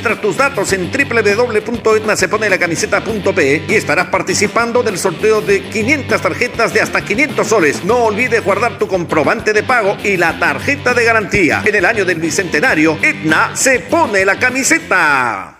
Registra tus datos en www.etnaseponelacamiseta.pe y estarás participando del sorteo de 500 tarjetas de hasta 500 soles. No olvides guardar tu comprobante de pago y la tarjeta de garantía. En el año del bicentenario, Etna se pone la camiseta.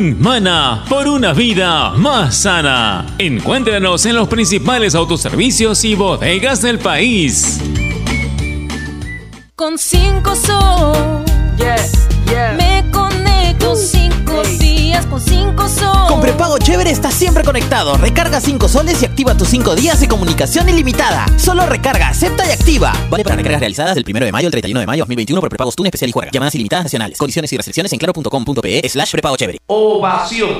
Mana por una vida más sana. Encuéntranos en los principales autoservicios y bodegas del país. Con 5 sol. Me conecto 5 días con 5 sol. Con prepago chévere estás siempre conectado. Recarga 5 soles y activa tus 5 días de comunicación ilimitada. Solo recarga, acepta y activa. Vale para recargas realizadas del 1 de mayo al 31 de mayo 2021 por prepagos TUN especial y juega. Llamadas ilimitadas nacionales. Condiciones y restricciones en claro.com.pe slash prepago chévere. Ovación.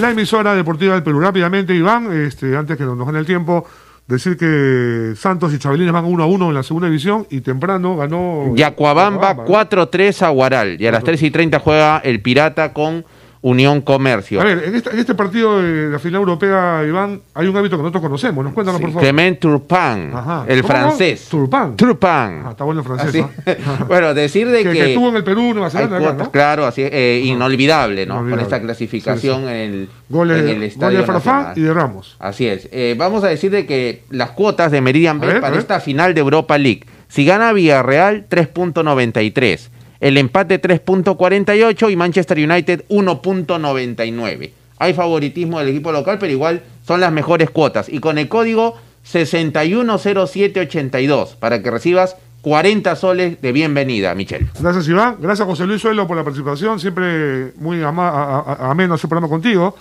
La emisora deportiva del Perú. Rápidamente, Iván, este, antes que nos nos gane el tiempo, decir que Santos y Chabelines van 1 a 1 en la segunda división y temprano ganó. Yacuabamba 4-3 a Guaral. Y a las 3 y 30 juega el Pirata con Unión Comercio. A ver, en este, en este partido de la final europea, Iván, hay un hábito que nosotros conocemos. Nos cuéntanos, por favor. Clement Turpin, Ajá. el francés. Turpin. Turpin. Ah, está bueno el francés. ¿no? bueno, decir de que, que, que estuvo en el Perú, Nueva Zelanda, acá, cuotas, ¿no? claro, así eh, inolvidable, ¿no? Inolvidable. Con esta clasificación Sí, sí. en el, Goles, en el goles estadio de Farfán Nacional. y de Ramos. Así es. Eh, vamos a decir de que las cuotas de Meridian Bet para esta final de Europa League. Si gana Villarreal, 3.93. El empate 3.48 y Manchester United 1.99. Hay favoritismo del equipo local, pero igual son las mejores cuotas. Y con el código 610782 para que recibas 40 soles de bienvenida, Michelle. Gracias, Iván. Gracias, José Luis Suelo, por la participación. Siempre muy ameno ese programa contigo.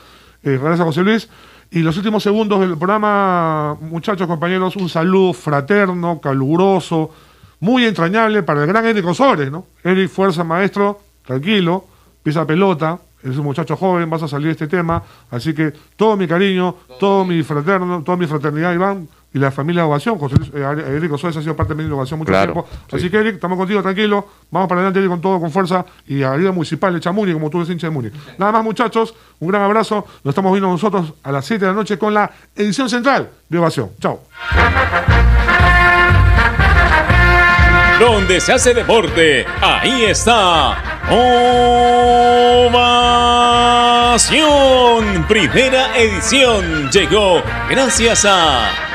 Eh, gracias, José Luis. Y los últimos segundos del programa, muchachos, compañeros, un saludo fraterno, caluroso, muy entrañable para el gran Eric Osores, ¿no? Eric, fuerza, maestro, tranquilo, pisa pelota, es un muchacho joven, vas a salir de este tema. Así que todo mi cariño, todo mi fraterno, toda mi fraternidad, Iván, y la familia de Ovación. José Luis- eh, Eric Osores ha sido parte de mi Ovación mucho Claro, tiempo. Así que, Eric, estamos contigo, tranquilo. Vamos para adelante, Eric, con todo, con fuerza. Y a la Liga Municipal de Chamuni, como tú eres hincha de Muni. Nada más, muchachos. Un gran abrazo. Nos estamos viendo nosotros a las 7 de la noche con la edición central de Ovación. Chao. Donde se hace deporte, ahí está. Ovación. Primera edición llegó gracias a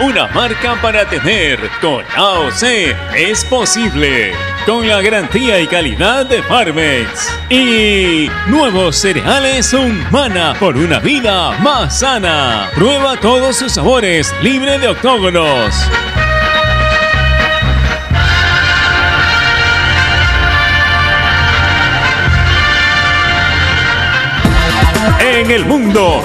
una marca para tener. Con AOC es posible. Con la garantía y calidad de Farmex. Y nuevos cereales Humana por una vida más sana. Prueba todos sus sabores, libre de octógonos. en el mundo.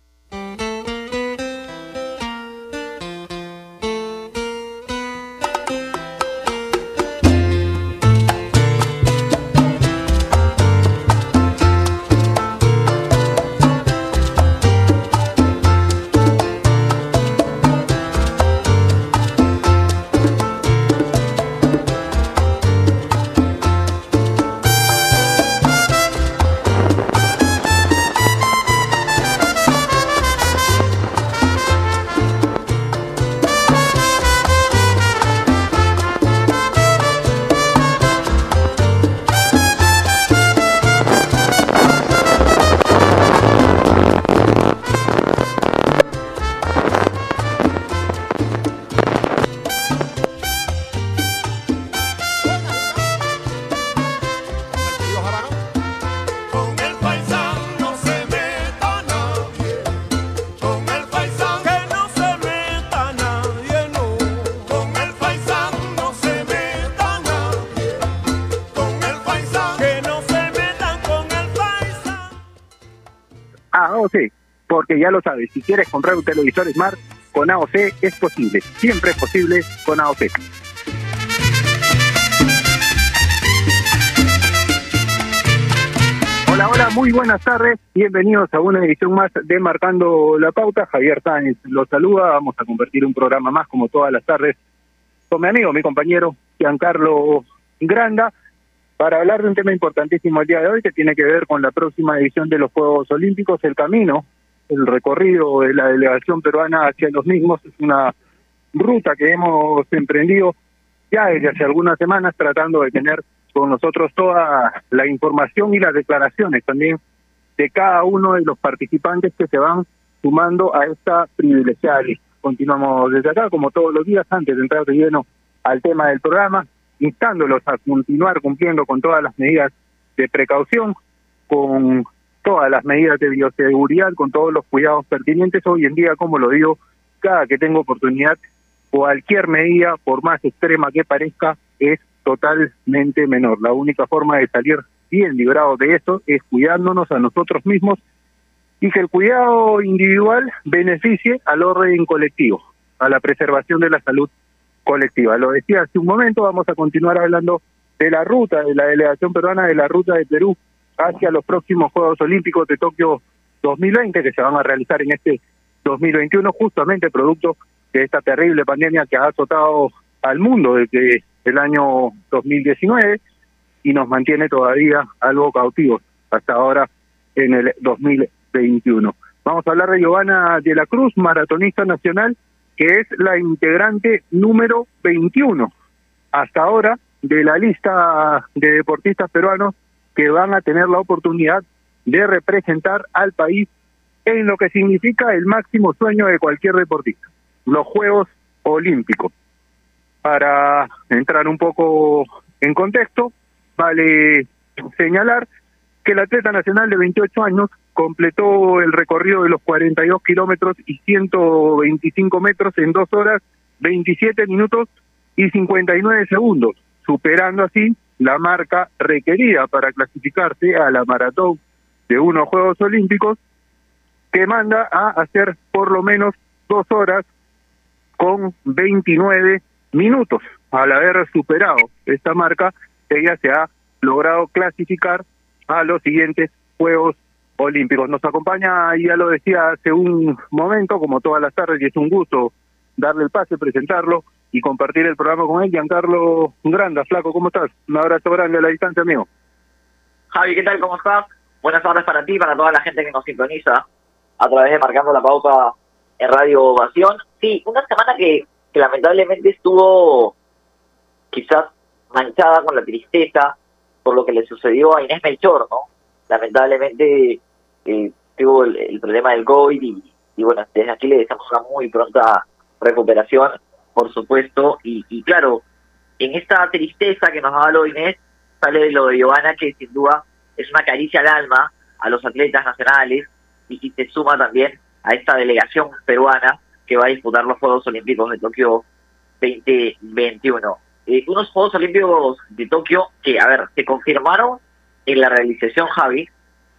AOC, porque ya lo sabes, si quieres comprar un televisor Smart, con AOC es posible, siempre es posible con AOC. Hola, hola, muy buenas tardes, bienvenidos a una edición más de Marcando la Pauta. Javier Sáenz los saluda, vamos a convertir un programa más como todas las tardes con mi amigo, mi compañero Giancarlo Granda, para hablar de un tema importantísimo el día de hoy que tiene que ver con la próxima edición de los Juegos Olímpicos, el camino, el recorrido de la delegación peruana hacia los mismos, es una ruta que hemos emprendido ya desde hace algunas semanas tratando de tener con nosotros toda la información y las declaraciones también de cada uno de los participantes que se van sumando a esta privilegiada lista. Continuamos desde acá, como todos los días, antes de entrar de lleno al tema del programa, instándolos a continuar cumpliendo con todas las medidas de precaución, con todas las medidas de bioseguridad, con todos los cuidados pertinentes. Hoy en día, como lo digo, cada que tengo oportunidad, cualquier medida, por más extrema que parezca, es totalmente menor. La única forma de salir bien librados de esto es cuidándonos a nosotros mismos y que el cuidado individual beneficie al orden colectivo, a la preservación de la salud colectiva. Lo decía hace un momento, vamos a continuar hablando de la ruta de la delegación peruana, de la ruta de Perú hacia los próximos Juegos Olímpicos de Tokio 2020, que se van a realizar en este 2021, justamente producto de esta terrible pandemia que ha azotado al mundo desde el año 2019 y nos mantiene todavía algo cautivos hasta ahora en el 2021. Vamos a hablar de Giovanna de la Cruz, maratonista nacional, que es la integrante número 21 hasta ahora de la lista de deportistas peruanos que van a tener la oportunidad de representar al país en lo que significa el máximo sueño de cualquier deportista, los Juegos Olímpico. Para entrar un poco en contexto, vale señalar que el atleta nacional de 28 años completó el recorrido de los 42 kilómetros y 125 metros en 2 horas, 27 minutos y 59 segundos, superando así la marca requerida para clasificarse a la maratón de unos Juegos Olímpicos que manda a hacer por lo menos dos horas con 29 minutos. Al haber superado esta marca, ella se ha logrado clasificar a los siguientes Juegos Olímpicos. Nos acompaña, ya lo decía hace un momento, como todas las tardes, y es un gusto darle el pase, presentarlo y compartir el programa con él. Giancarlo Granda, flaco, ¿cómo estás? Un abrazo grande a la distancia, amigo. Javi, ¿qué tal? ¿Cómo estás? Buenas tardes para ti, para toda la gente que nos sintoniza a través de Marcando la Pauta en Radio Ovación. Sí, una semana que, que lamentablemente estuvo quizás manchada con la tristeza por lo que le sucedió a Inés Melchor, ¿no? Lamentablemente eh, tuvo el, el problema del COVID y, bueno, desde aquí le deseamos una muy pronta recuperación, por supuesto, y, y claro, en esta tristeza que nos ha dado Inés, sale lo de Giovanna, que sin duda es una caricia al alma a los atletas nacionales y, y se suma también a esta delegación peruana que va a disputar los Juegos Olímpicos de Tokio 2021. Eh, unos Juegos Olímpicos de Tokio que, a ver, se confirmaron en la realización, Javi,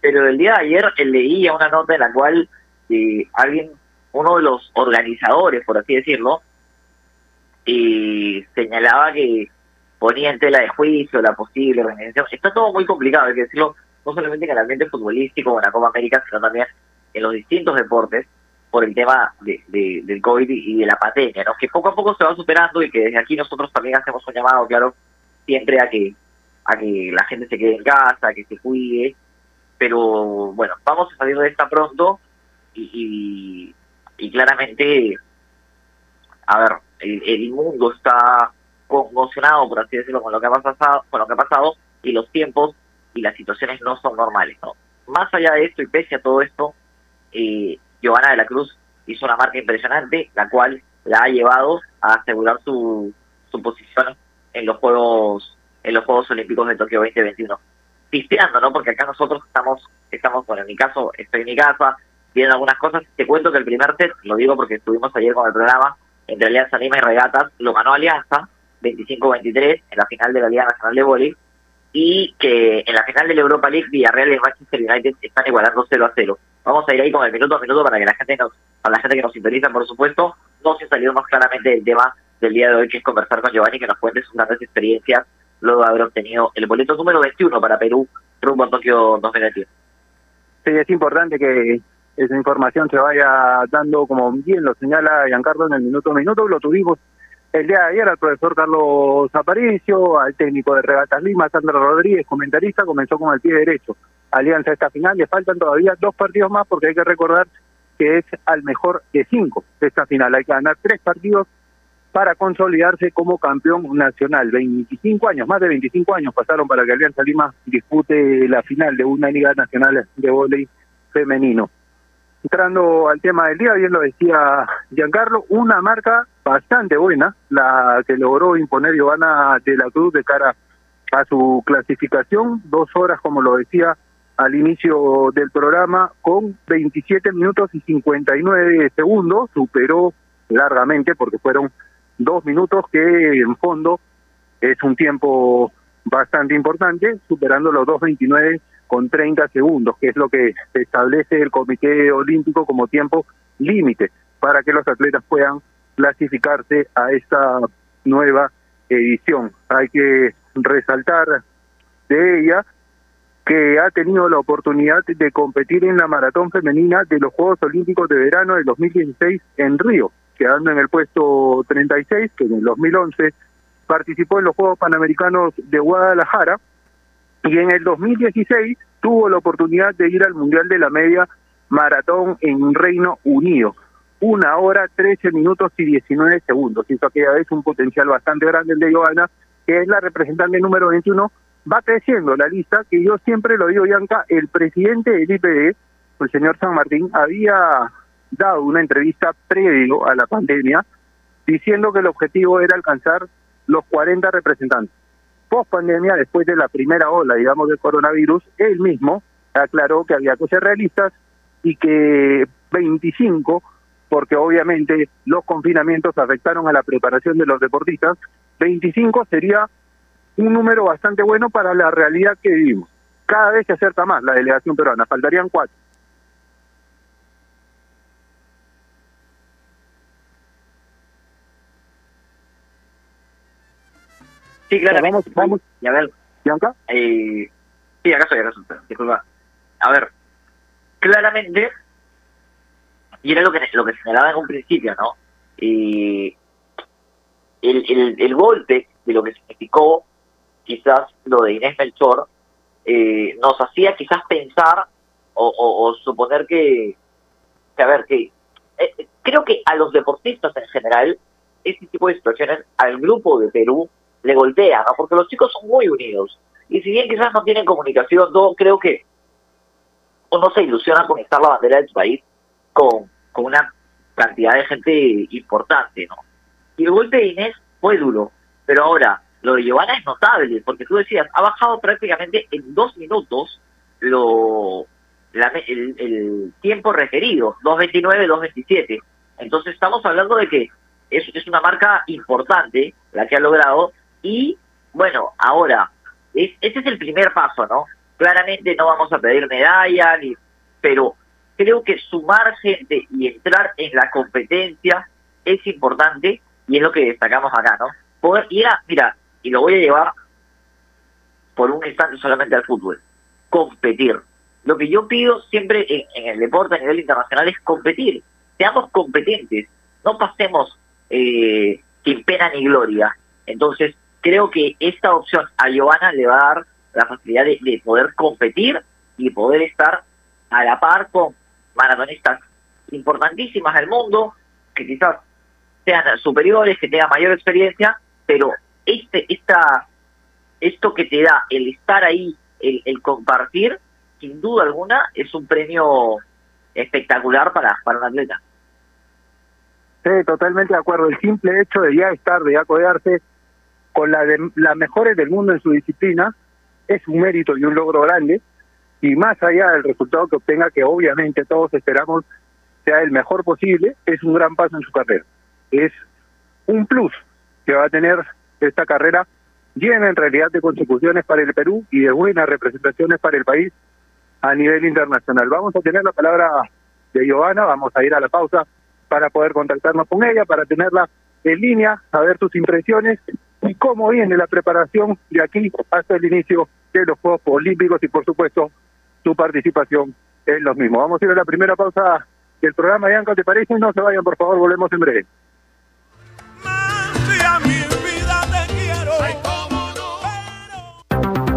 pero el día de ayer eh, leía una nota en la cual eh, alguien, uno de los organizadores, por así decirlo, y señalaba que ponía en tela de juicio la posible organización. Está todo muy complicado, hay que decirlo, no solamente en el ambiente futbolístico o en la Copa América, sino también en los distintos deportes por el tema de, de- del COVID y de la pandemia, ¿no? que poco a poco se va superando y que desde aquí nosotros también hacemos un llamado, claro, siempre a que a que la gente se quede en casa, que se cuide, pero bueno, vamos a salir de esta pronto y, y, claramente, a ver, el, el mundo está conmocionado, por así decirlo, con lo que ha pasado, con lo que ha pasado y los tiempos y las situaciones no son normales, ¿no? Más allá de esto y pese a todo esto, eh, Giovanna de la Cruz hizo una marca impresionante, la cual la ha llevado a asegurar su, su posición en los Juegos en los Juegos Olímpicos de Tokio 2021. Pisteando, ¿no? Porque acá nosotros estamos, estamos, bueno, en mi caso, estoy en mi casa, viendo algunas cosas. Te cuento que el primer set, lo digo porque estuvimos ayer con el programa, entre Alianza Lima y Regatas, lo ganó Alianza, 25-23, en la final de la Liga Nacional de Vóley, y que en la final de la Europa League, Villarreal y Manchester United están igualando 0 a 0. Vamos a ir ahí con el minuto a minuto para que la gente nos, para la gente que nos sintoniza, por supuesto, no se salió más claramente del tema del día de hoy, que es conversar con Giovanni, que nos cuente sus grandes experiencias luego de haber obtenido el boleto número 21 para Perú rumbo a Tokio 2021. Sí, es importante que esa información se vaya dando, como bien lo señala Giancarlo en el minuto a minuto. Lo tuvimos el día de ayer al profesor Carlos Aparicio, al técnico de Regatas Lima, Sandra Rodríguez, comentarista, comenzó con el pie derecho. Alianza esta final, le faltan todavía dos partidos más porque hay que recordar que es al mejor de cinco de esta final. Hay que ganar tres partidos para consolidarse como campeón nacional. 25 años, más de 25 años pasaron para que Alianza Lima dispute la final de una Liga Nacional de Voleibol Femenino. Entrando al tema del día, bien lo decía Giancarlo, una marca bastante buena, la que logró imponer Giovanna de la Cruz de cara a su clasificación, dos horas, como lo decía al inicio del programa, con 27 minutos y 59 segundos, superó largamente porque fueron dos minutos que en fondo es un tiempo bastante importante, superando los 2.29 con 30 segundos, que es lo que establece el Comité Olímpico como tiempo límite para que los atletas puedan clasificarse a esta nueva edición. Hay que resaltar de ella que ha tenido la oportunidad de competir en la maratón femenina de los Juegos Olímpicos de Verano del 2016 en Río, quedando en el puesto 36, que en el 2011 participó en los Juegos Panamericanos de Guadalajara, y en el 2016 tuvo la oportunidad de ir al Mundial de la Media Maratón en Reino Unido. Una hora, 13 minutos y 19 segundos. Hizo aquella vez un potencial bastante grande el de Joana, que es la representante número 21. Va creciendo la lista, que yo siempre lo digo, Yanka, el presidente del IPD, el señor San Martín, había dado una entrevista previo a la pandemia diciendo que el objetivo era alcanzar los 40 representantes. Post pandemia, después de la primera ola, digamos, del coronavirus, él mismo aclaró que había que ser realistas y que 25, porque obviamente los confinamientos afectaron a la preparación de los deportistas, 25 sería un número bastante bueno para la realidad que vivimos. Cada vez se acerca más la delegación peruana, faltarían cuatro. Sí, claramente. Vamos. Y a ver, Bianca. eh, sí, acá estoy, acá estoy, disculpa. A ver, claramente, y era lo que, lo que señalaba en un principio, ¿no? Eh, el, el, el golpe de lo que significó quizás lo de Inés Melchor eh, nos hacía quizás pensar o, o, o suponer que, que, a ver, que eh, creo que a los deportistas en general, este tipo de situaciones al grupo de Perú le golpean, ¿no? porque los chicos son muy unidos. Y si bien quizás no tienen comunicación, no creo que uno se ilusiona con estar la bandera de tu país con, con una cantidad de gente importante, ¿no? Y el golpe de Inés fue duro, pero ahora lo de Giovanna es notable, porque tú decías, ha bajado prácticamente en dos minutos lo la- el, el tiempo requerido, 2.29, 2.27. Entonces estamos hablando de que es, es una marca importante la que ha logrado y bueno, ahora, es, ese es el primer paso, ¿no? Claramente no vamos a pedir medalla, ni, pero creo que sumar gente y entrar en la competencia es importante y es lo que destacamos acá, ¿no? Poder ir a, mira, y lo voy a llevar por un instante solamente al fútbol, competir. Lo que yo pido siempre en, en el deporte a nivel internacional es competir, seamos competentes, no pasemos eh, sin pena ni gloria. Entonces, creo que esta opción a Giovanna le va a dar la facilidad de, de poder competir y poder estar a la par con maratonistas importantísimas del mundo, que quizás sean superiores, que tengan mayor experiencia, pero este, esta, esto que te da el estar ahí, el, el compartir, sin duda alguna, es un premio espectacular para, para un atleta. Sí, totalmente de acuerdo. El simple hecho de ya estar, de ya codearse con la de, las mejores del mundo en su disciplina es un mérito y un logro grande. Y más allá del resultado que obtenga, que obviamente todos esperamos sea el mejor posible, es un gran paso en su carrera. Es un plus que va a tener esta carrera llena en realidad de consecuciones para el Perú y de buenas representaciones para el país a nivel internacional. Vamos a tener la palabra de Giovanna, vamos a ir a la pausa para poder contactarnos con ella, para tenerla en línea, saber sus impresiones y cómo viene la preparación de aquí hasta el inicio de los Juegos Olímpicos y por supuesto su participación en los mismos. Vamos a ir a la primera pausa del programa, Bianca, ¿te parece? No se vayan, por favor, volvemos en breve. Mi vida te quiero.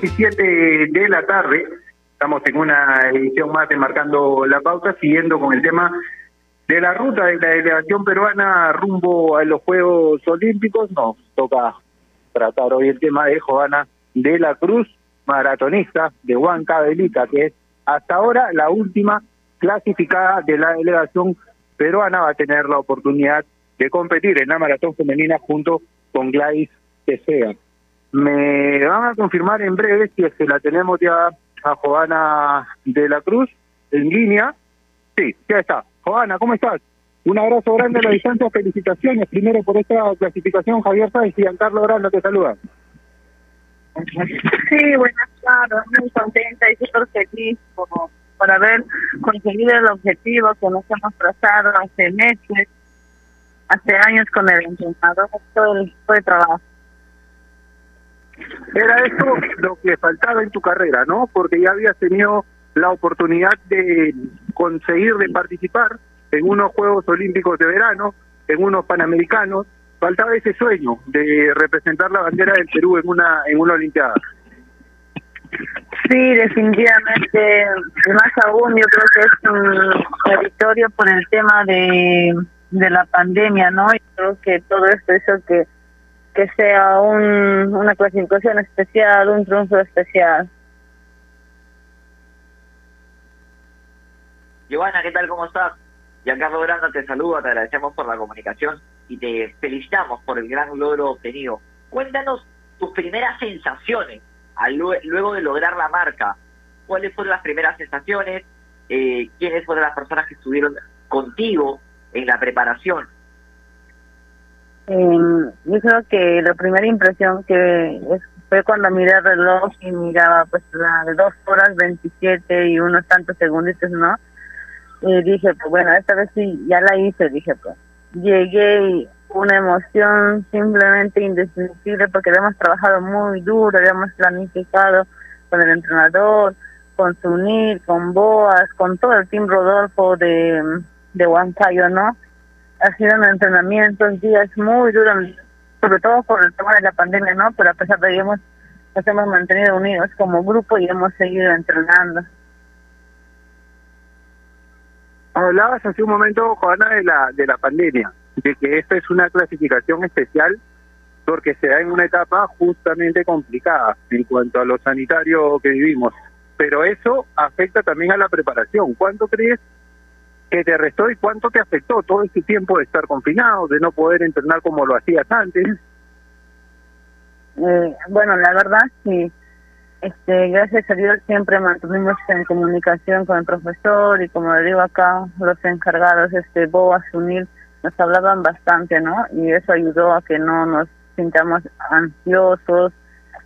17 de la tarde. Estamos en una edición más de Marcando la Pauta, siguiendo con el tema de la ruta de la delegación peruana rumbo a los Juegos Olímpicos. Nos toca tratar hoy el tema de Joana de la Cruz, maratonista de Huancavelica, que es hasta ahora la última clasificada de la delegación peruana. Va a tener la oportunidad de competir en la maratón femenina junto con Gladys Tesea. Me van a confirmar en breve si es que la tenemos ya a Joana de la Cruz en línea. Sí, ya está. Joana, ¿cómo estás? Un abrazo grande a la distancia, felicitaciones primero por esta clasificación, Javier Sáenz y Giancarlo Grande te saluda. Sí, buenas tardes, muy contenta y súper feliz por, por haber conseguido el objetivo que nos hemos trazado hace meses, hace años con el entrenador, todo el equipo de trabajo. Era eso lo que faltaba en tu carrera, ¿no? Porque ya habías tenido la oportunidad de conseguir de participar en unos Juegos Olímpicos de verano, en unos Panamericanos. Faltaba ese sueño de representar la bandera del Perú en una en una Olimpiada. Sí, definitivamente, más aún yo creo que es un territorio por el tema de, de la pandemia, ¿no? Y creo que todo esto hizo que, que sea un, una clasificación especial, un triunfo especial. Giovanna, ¿qué tal? ¿Cómo estás? Giancarlo Granda te saluda, te agradecemos por la comunicación y te felicitamos por el gran logro obtenido. Cuéntanos tus primeras sensaciones al lue- luego de lograr la marca. ¿Cuáles fueron las primeras sensaciones? Eh, ¿Quiénes fueron las personas que estuvieron contigo en la preparación? Eh, yo creo que la primera impresión que fue cuando miré el reloj y miraba pues la de dos horas 27 y unos tantos segunditos, ¿no? Y dije, pues bueno, esta vez sí, ya la hice, dije, pues. Llegué y una emoción simplemente indescriptible porque habíamos trabajado muy duro, habíamos planificado con el entrenador, con Sunil, con Boas, con todo el team Rodolfo de, de Huancayo, ¿no? Ha sido un entrenamiento, días muy duros, sobre todo por el tema de la pandemia, ¿no? Pero a pesar de ello hemos, nos hemos mantenido unidos como grupo y hemos seguido entrenando. Hablabas hace un momento, Joana, de la, de la pandemia, de que esta es una clasificación especial porque se da en una etapa justamente complicada en cuanto a lo sanitario que vivimos. Pero eso afecta también a la preparación. ¿Cuánto crees que te restó y cuánto te afectó todo este tiempo de estar confinado, de no poder entrenar como lo hacías antes? Eh, bueno, la verdad, sí. Este, gracias a Dios siempre mantuvimos en comunicación con el profesor y como le digo acá, los encargados, este, Boas, Unil, nos hablaban bastante, ¿no? Y eso ayudó a que no nos sintamos ansiosos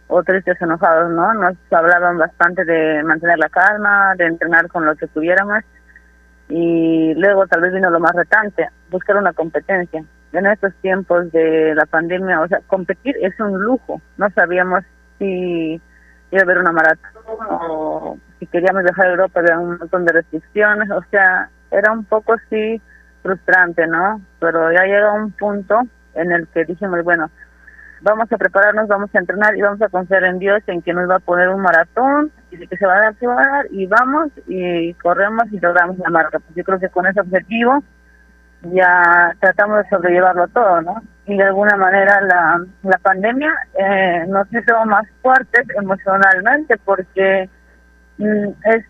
o tristes, enojados, ¿no? Nos hablaban bastante de mantener la calma, de entrenar con lo que tuviéramos y luego tal vez vino lo más retante, buscar una competencia. En estos tiempos de la pandemia, o sea, competir es un lujo. No sabíamos si iba a haber una maratón o si queríamos viajar a Europa había un montón de restricciones, o sea, era un poco así frustrante, ¿no? Pero ya llega un punto en el que dijimos, bueno, vamos a prepararnos, vamos a entrenar y vamos a confiar en Dios en que nos va a poner un maratón y de que se va a dar, se va a dar y vamos y corremos y logramos la marca. Pues yo creo que con ese objetivo ya tratamos de sobrellevarlo todo, ¿no? Y de alguna manera la, la pandemia eh, nos hizo más fuertes emocionalmente porque mm, es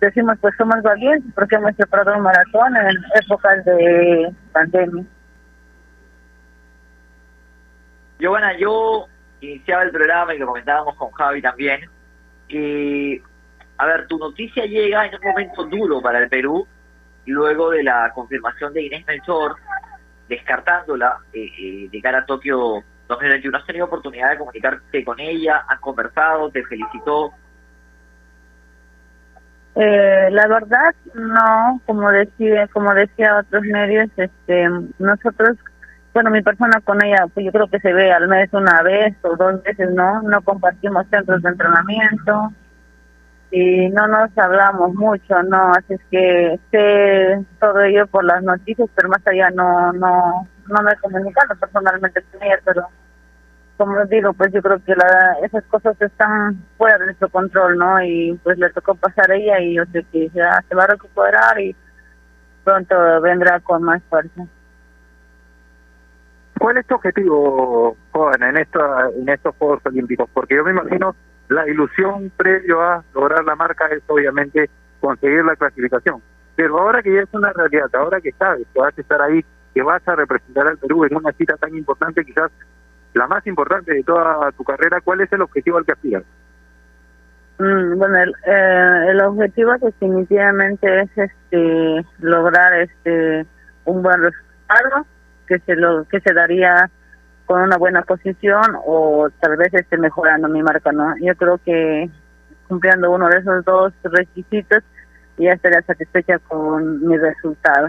decimos pues somos valientes porque hemos preparado un maratón en épocas de pandemia. Giovanna, yo iniciaba el programa y lo comentábamos con Javi también. Y, a ver, tu noticia llega en un momento duro para el Perú, luego de la confirmación de Inés Melchor, descartándola eh, eh, de cara a Tokio 2021. ¿Has tenido oportunidad de comunicarte con ella? ¿Has conversado? ¿Te felicitó? Eh, la verdad, no, como decía, como decía otros medios, este, nosotros, bueno, mi persona con ella, pues yo creo que se ve al mes una vez o dos veces, ¿no? No compartimos centros de entrenamiento y no nos hablamos mucho, ¿no? Así es que sé todo ello por las noticias, pero más allá no, no, no me he comunicado personalmente con ella, pero como digo, pues yo creo que la, esas cosas están fuera de nuestro control, ¿no? Y pues le tocó pasar a ella y yo sé que ya se va a recuperar y pronto vendrá con más fuerza. ¿Cuál es tu objetivo, joven, en, esta, en estos Juegos Olímpicos? Porque yo me imagino la ilusión previo a lograr la marca es obviamente conseguir la clasificación. Pero ahora que ya es una realidad, ahora que sabes que vas a estar ahí, que vas a representar al Perú en una cita tan importante, quizás la más importante de toda tu carrera, ¿cuál es el objetivo al que aspiras? Mm, bueno, el, eh, el objetivo definitivamente es este lograr este un buen resultado que se lo que se daría con una buena posición o tal vez esté mejorando mi marca, ¿no? Yo creo que cumpliendo uno de esos dos requisitos ya estaría satisfecha con mi resultado.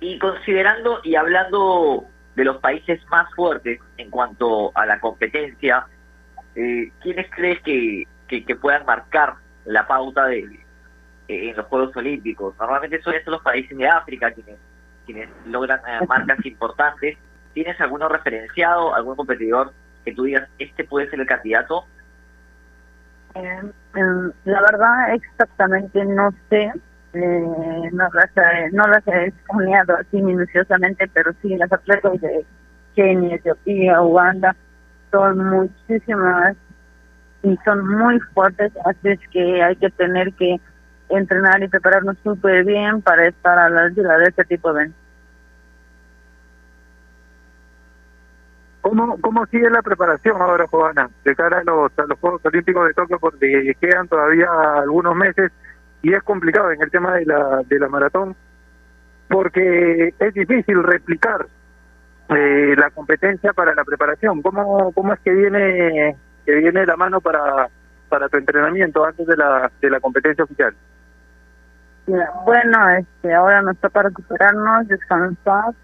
Y considerando y hablando de los países más fuertes en cuanto a la competencia, eh, ¿quiénes crees que, que, puedan marcar la pauta de en los Juegos Olímpicos? Normalmente suelen ser los países de África quienes, quienes logran eh, marcas importantes. ¿Tienes alguno referenciado, algún competidor que tú digas, este puede ser el candidato? Eh, la verdad exactamente no sé, eh, no las no las he escaneado así minuciosamente, pero sí las atletas de Kenia, Etiopía, Uganda son muchísimas y son muy fuertes, así es que hay que tener que entrenar y prepararnos súper bien para estar a la altura de este tipo de eventos. ¿Cómo, ¿Cómo sigue la preparación ahora, Joana, de cara a los, a los Juegos Olímpicos de Tokio? Porque quedan todavía algunos meses y es complicado en el tema de la, de la maratón, porque es difícil replicar eh, la competencia para la preparación. ¿Cómo, cómo es que viene que viene la mano para, para tu entrenamiento antes de la, de la competencia oficial? Bueno, este, ahora nos toca recuperarnos, descansar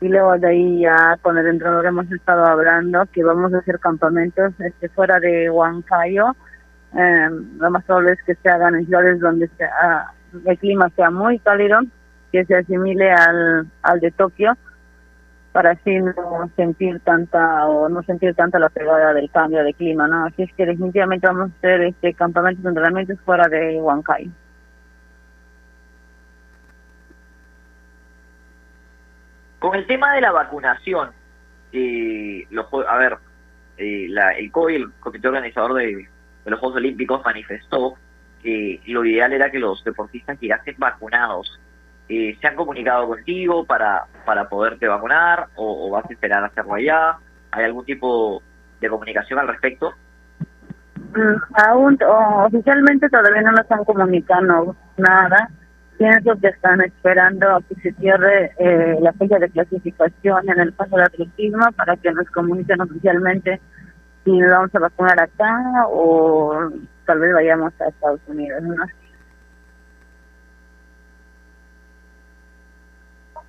y luego de ahí ya con el entrenador hemos estado hablando que vamos a hacer campamentos este, fuera de Huancayo. Eh, lo más probable es que se hagan en ciudades donde sea, el clima sea muy cálido, que se asimile al, al de Tokio para así no sentir tanta o no sentir tanta la pegada del cambio de clima, ¿no? Así es que definitivamente vamos a hacer este campamentos de entrenamientos fuera de Huancayo. Con el tema de la vacunación, eh, los, a ver, la, el COI, el comité organizador de, los Juegos Olímpicos, manifestó que lo ideal era que los deportistas llegasen vacunados. Eh, ¿Se han comunicado contigo para, para poderte vacunar o, vas a esperar a hacerlo allá? ¿Hay algún tipo de comunicación al respecto? Mm, Aún o- oficialmente todavía no nos están comunicando nada. Pienso que están esperando a que se cierre eh, la fecha de clasificación en el paso de atletismo para que nos comuniquen oficialmente si vamos a vacunar acá o tal vez vayamos a Estados Unidos. ¿no?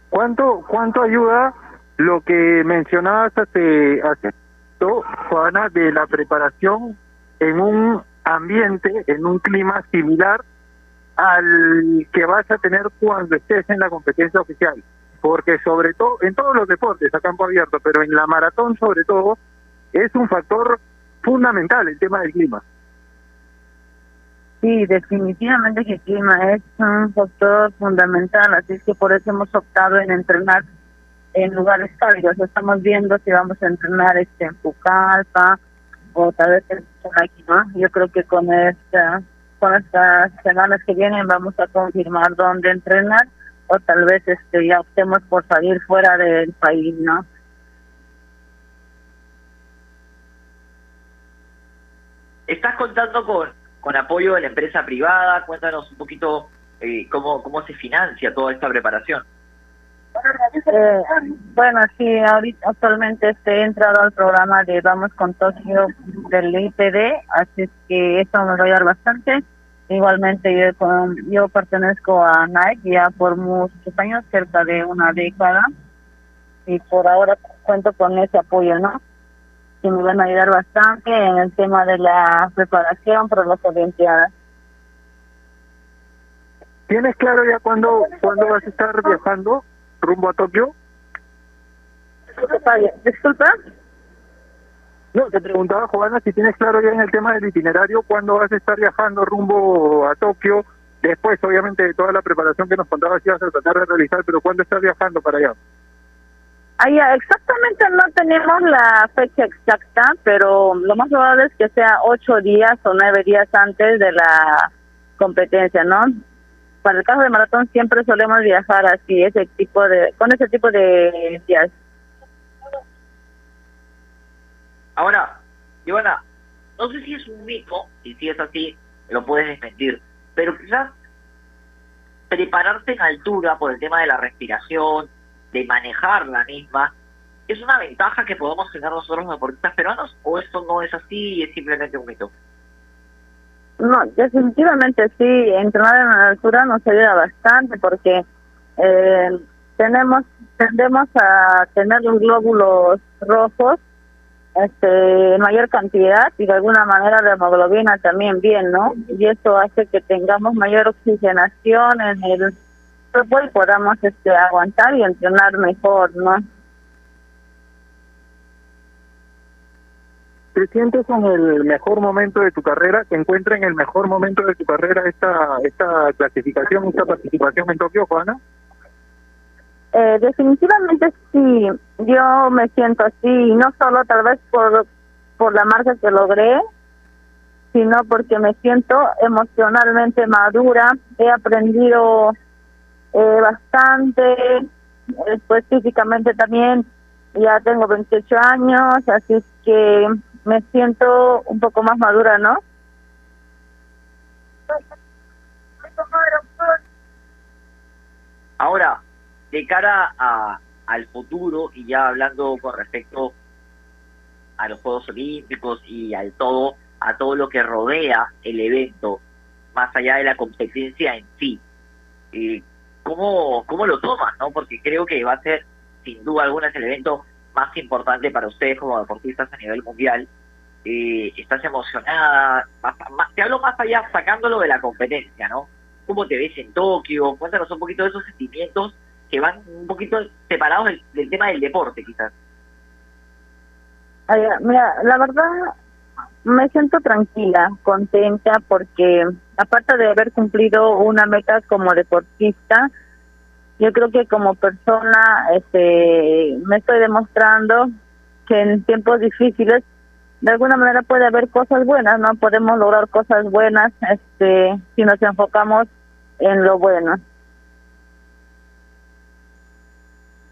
¿Cuánto, cuánto ayuda lo que mencionabas hace, hace Juana, de la preparación en un ambiente, en un clima similar al que vas a tener cuando estés en la competencia oficial? Porque sobre todo, en todos los deportes a campo abierto, pero en la maratón sobre todo, es un factor fundamental el tema del clima. Sí, definitivamente que el clima es un factor fundamental, así que por eso hemos optado en entrenar en lugares cálidos. Estamos viendo si vamos a entrenar este en Pucallpa o tal vez en aquí, ¿no? Yo creo que con esta, con estas semanas que vienen vamos a confirmar dónde entrenar o tal vez este ya optemos por salir fuera del país, ¿no? ¿Estás contando con, con apoyo de la empresa privada? Cuéntanos un poquito eh, cómo, cómo se financia toda esta preparación. Eh, bueno, sí, ahorita actualmente he entrado al programa de Vamos con Tokio del IPD, así que eso me va a ayudar bastante. Igualmente yo, yo pertenezco a Nike ya por muchos años, cerca de una década, y por ahora cuento con ese apoyo, ¿no? Que me van a ayudar bastante en el tema de la preparación para las Olimpiadas. ¿Tienes claro ya cuándo, cuándo vas a estar viajando rumbo a Tokio? Disculpa. No, te preguntaba, Joana, si tienes claro ya en el tema del itinerario, cuándo vas a estar viajando rumbo a Tokio, después, obviamente, de toda la preparación que nos contabas ibas a tratar de realizar, pero ¿cuándo estás viajando para allá? Ya, exactamente no tenemos la fecha exacta, pero lo más probable es que sea ocho días o nueve días antes de la competencia, ¿no? Para el caso de maratón siempre solemos viajar así, ese tipo de, con ese tipo de días. Ahora, Giovanna, no sé si es un mito, y si es así, lo puedes desmentir, pero quizás prepararse en altura por el tema de la respiración, de manejar la misma, ¿es una ventaja que podemos tener nosotros los deportistas peruanos o esto no es así y es simplemente un mito? No, definitivamente sí, entrenar en la altura nos ayuda bastante porque eh, tenemos tendemos a tener los glóbulos rojos este, en mayor cantidad y de alguna manera la hemoglobina también bien, ¿no? Y eso hace que tengamos mayor oxigenación en el cuerpo y podamos este, aguantar y entrenar mejor, ¿no? ¿Te sientes en el mejor momento de tu carrera? ¿Te encuentras en el mejor momento de tu carrera esta, esta clasificación, esta participación en Tokio, Juana? Eh, definitivamente sí, yo me siento así, no solo tal vez por, por la marca que logré, sino porque me siento emocionalmente madura, he aprendido eh, bastante, pues físicamente también, ya tengo 28 años, así que me siento un poco más madura, ¿no? Ahora, de cara a, al futuro y ya hablando con respecto a los Juegos Olímpicos y al todo, a todo lo que rodea el evento, más allá de la competencia en sí, eh, ¿cómo, ¿cómo lo tomas? no Porque creo que va a ser, sin duda alguna, es el evento más importante para ustedes como deportistas a nivel mundial. Eh, ¿Estás emocionada? Te hablo más allá, sacándolo de la competencia, ¿no? ¿Cómo te ves en Tokio? Cuéntanos un poquito de esos sentimientos que van un poquito separados del, del tema del deporte, quizás. Mira, la verdad me siento tranquila, contenta, porque aparte de haber cumplido una meta como deportista, yo creo que como persona este, me estoy demostrando que en tiempos difíciles de alguna manera puede haber cosas buenas, ¿no? Podemos lograr cosas buenas este, si nos enfocamos en lo bueno.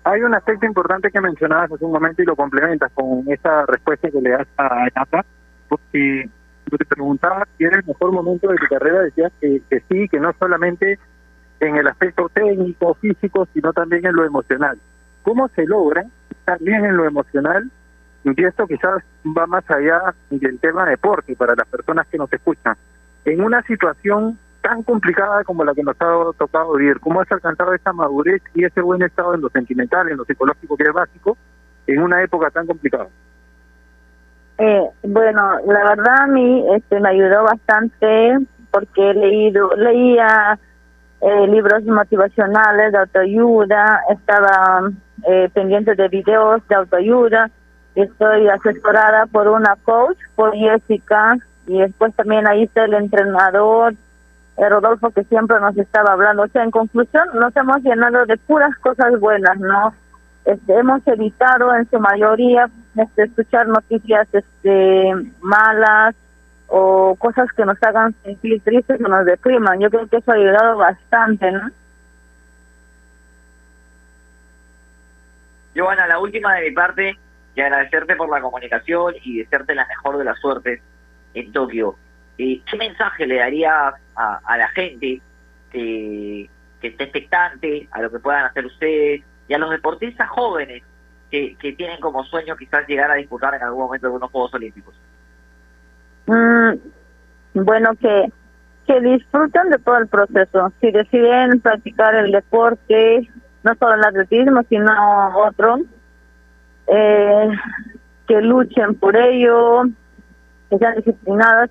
Hay un aspecto importante que mencionabas hace un momento y lo complementas con esa respuesta que le das a Nata, porque yo te preguntaba si era el mejor momento de tu carrera, decías que, que sí, que no solamente en el aspecto técnico, físico, sino también en lo emocional. ¿Cómo se logra también en lo emocional? Y esto quizás va más allá del tema deporte para las personas que nos escuchan. En una situación tan complicada como la que nos ha tocado vivir, ¿cómo has alcanzado esa madurez y ese buen estado en lo sentimental, en lo psicológico que es básico, en una época tan complicada? Eh, bueno, la verdad a mí este, me ayudó bastante porque he leído, leía eh, libros motivacionales de autoayuda, estaba eh, pendiente de videos de autoayuda, estoy asesorada por una coach, por Jessica, y después también ahí está el entrenador, eh, Rodolfo, que siempre nos estaba hablando. O sea, en conclusión, nos hemos llenado de puras cosas buenas, ¿no? Este, hemos evitado en su mayoría este, escuchar noticias este, malas o cosas que nos hagan sentir tristes o nos depriman. Yo creo que eso ha ayudado bastante, ¿no? Giovanna, la última de mi parte, y agradecerte por la comunicación y desearte la mejor de las suertes en Tokio. Eh, ¿Qué mensaje le darías a, a la gente que, que esté expectante a lo que puedan hacer ustedes y a los deportistas jóvenes que, que tienen como sueño quizás llegar a disputar en algún momento algunos Juegos Olímpicos? Mm, bueno, que, que disfruten de todo el proceso. Si deciden practicar el deporte, no solo el atletismo, sino otro, eh, que luchen por ello, que sean disciplinadas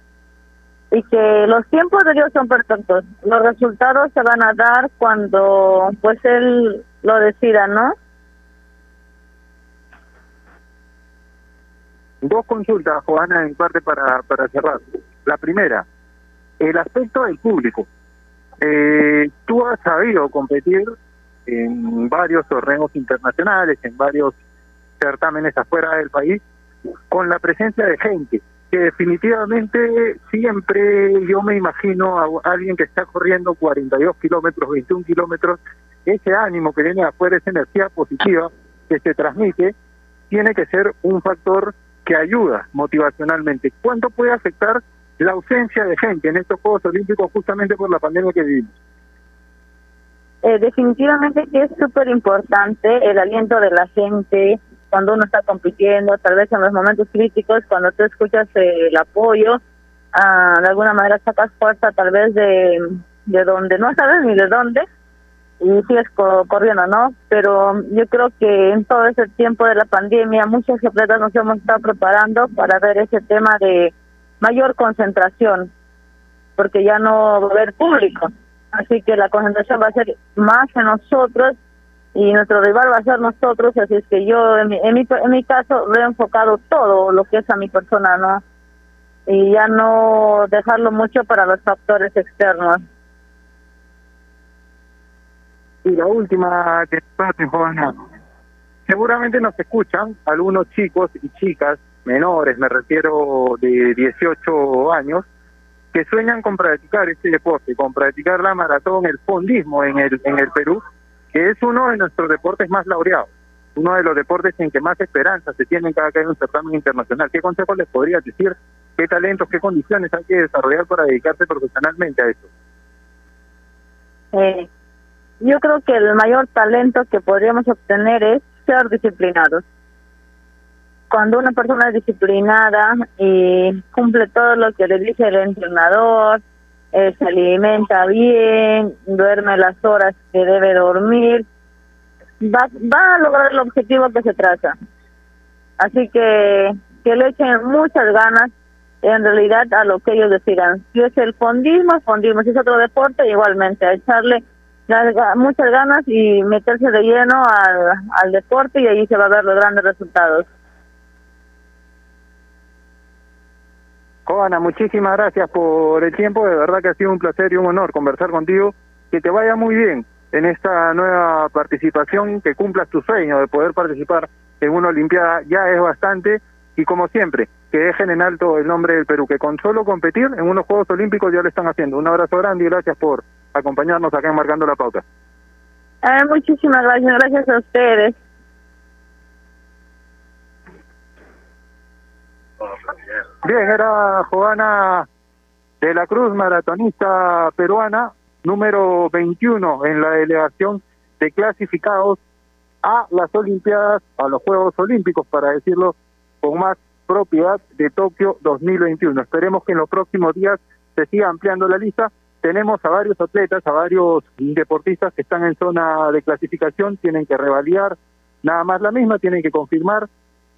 y que los tiempos de Dios son perfectos. Los resultados se van a dar cuando pues Él lo decida, ¿no? Dos consultas, Joana, en parte para, para cerrar. La primera, el aspecto del público. Eh, tú has sabido competir en varios torneos internacionales, en varios certámenes afuera del país, con la presencia de gente, que definitivamente siempre yo me imagino a alguien que está corriendo 42 kilómetros, 21 kilómetros, ese ánimo que viene afuera, esa energía positiva que se transmite, tiene que ser un factor que ayuda motivacionalmente. ¿Cuánto puede afectar la ausencia de gente en estos Juegos Olímpicos justamente por la pandemia que vivimos? Eh, definitivamente que es súper importante el aliento de la gente cuando uno está compitiendo, tal vez en los momentos críticos, cuando tú escuchas eh, el apoyo, ah, de alguna manera sacas fuerza tal vez de, de donde no sabes ni de dónde y sigues co- corriendo, ¿no? Pero yo creo que en todo ese tiempo de la pandemia muchos atletas nos hemos estado preparando para ver ese tema de mayor concentración, porque ya no va a haber público. Así que la concentración va a ser más en nosotros y nuestro rival va a ser nosotros. Así es que yo, en mi, en mi, en mi caso, he enfocado todo lo que es a mi persona, ¿no? Y ya no dejarlo mucho para los factores externos. Y la última que pase, Joana. Seguramente nos escuchan algunos chicos y chicas menores, me refiero de 18 años, que sueñan con practicar este deporte, con practicar la maratón, el fondismo en el, en el Perú, que es uno de nuestros deportes más laureados, uno de los deportes en que más esperanza se tienen cada que hay un certamen internacional. ¿Qué consejos les podrías decir? ¿Qué talentos, qué condiciones hay que desarrollar para dedicarse profesionalmente a esto? Eh, yo creo que el mayor talento que podríamos obtener es ser disciplinados. Cuando una persona es disciplinada y cumple todo lo que le dice el entrenador, eh, se alimenta bien, duerme las horas que debe dormir, va, a lograr el objetivo que se traza. Así que que le echen muchas ganas en realidad a lo que ellos decidan. Si es el fondismo, fondismo. Si es otro deporte, igualmente, a echarle muchas ganas y meterse de lleno al, al deporte y ahí se va a ver los grandes resultados. Joana, muchísimas gracias por el tiempo. De verdad que ha sido un placer y un honor conversar contigo. Que te vaya muy bien en esta nueva participación, que cumplas tu sueño de poder participar en una Olimpiada. Ya es bastante. Y como siempre, que dejen en alto el nombre del Perú, que con solo competir en unos Juegos Olímpicos ya lo están haciendo. Un abrazo grande y gracias por acompañarnos acá en Marcando la Pauta. Eh, muchísimas gracias, gracias a ustedes. Bien, era Joana de la Cruz, maratonista peruana, número 21 en la delegación de clasificados a las Olimpiadas, a los Juegos Olímpicos, para decirlo con más propiedad, de Tokio 2021. Esperemos que en los próximos días se siga ampliando la lista. Tenemos a varios atletas, a varios deportistas que están en zona de clasificación, tienen que revalidar nada más la misma, tienen que confirmar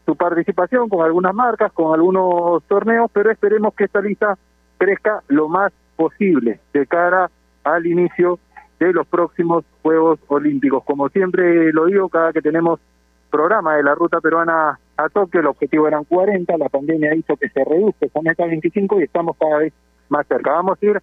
su participación con algunas marcas, con algunos torneos, pero esperemos que esta lista crezca lo más posible de cara al inicio de los próximos Juegos Olímpicos. Como siempre lo digo, cada que tenemos programa de la ruta peruana a Tokio, el objetivo eran 40, la pandemia hizo que se reduzca meta a 25 y estamos cada vez más cerca. Vamos a ir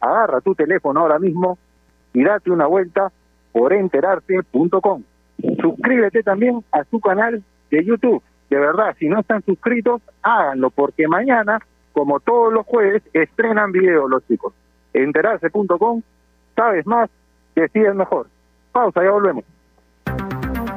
agarra tu teléfono ahora mismo y date una vuelta por enterarse.com. Suscríbete también a su canal de YouTube. De verdad, si no están suscritos, háganlo porque mañana, como todos los jueves, estrenan video los chicos. Enterarse.com, sabes más, decides mejor. Pausa, ya volvemos.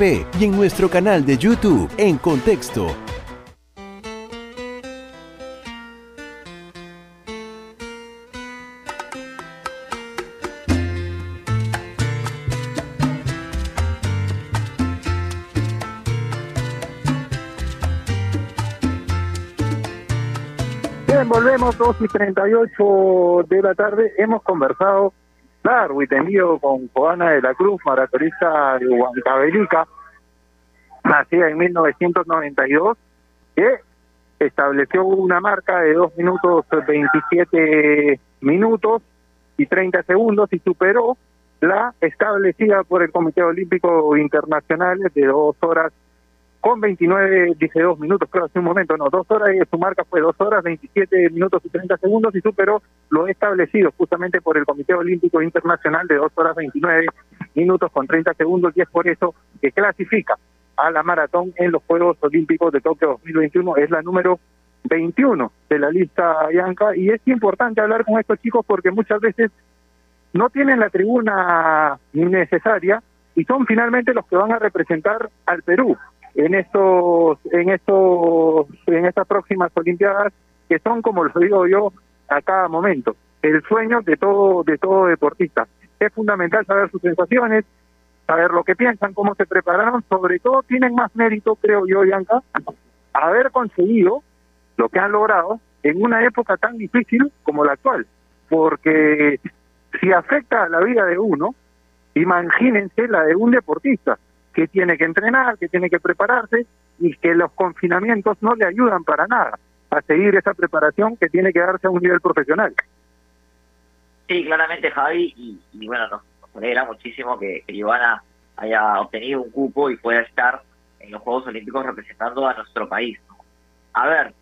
y en nuestro canal de YouTube en Contexto. Bien, volvemos 2 y 38 de la tarde. Hemos conversado largo y tendido con Joana de la Cruz, maratonista de Huancavelica, nacida en 1992, que estableció una marca de 2 minutos 27 minutos y 30 segundos y superó la establecida por el Comité Olímpico Internacional de 2 horas con 29, dice 2 minutos, creo hace un momento, no, 2 horas, y su marca fue 2 horas, 27 minutos y 30 segundos y superó lo establecido justamente por el Comité Olímpico Internacional de 2 horas 29 minutos con 30 segundos y es por eso que clasifica a la maratón en los Juegos Olímpicos de Tokio 2021, es la número 21 de la lista Bianca y es importante hablar con estos chicos porque muchas veces no tienen la tribuna necesaria y son finalmente los que van a representar al Perú en estos en estos en estas próximas olimpiadas que son como lo digo yo a cada momento el sueño de todo de todo deportista. Es fundamental saber sus sensaciones saber lo que piensan cómo se prepararon sobre todo tienen más mérito creo yo Bianca haber conseguido lo que han logrado en una época tan difícil como la actual. Porque si afecta a la vida de uno imagínense la de un deportista que tiene que entrenar, que tiene que prepararse y que los confinamientos no le ayudan para nada a seguir esa preparación que tiene que darse a un nivel profesional. Sí, claramente Javi, y, bueno, nos, alegra muchísimo que, que Giovanna haya obtenido un cupo y pueda estar en los Juegos Olímpicos representando a nuestro país. A ver,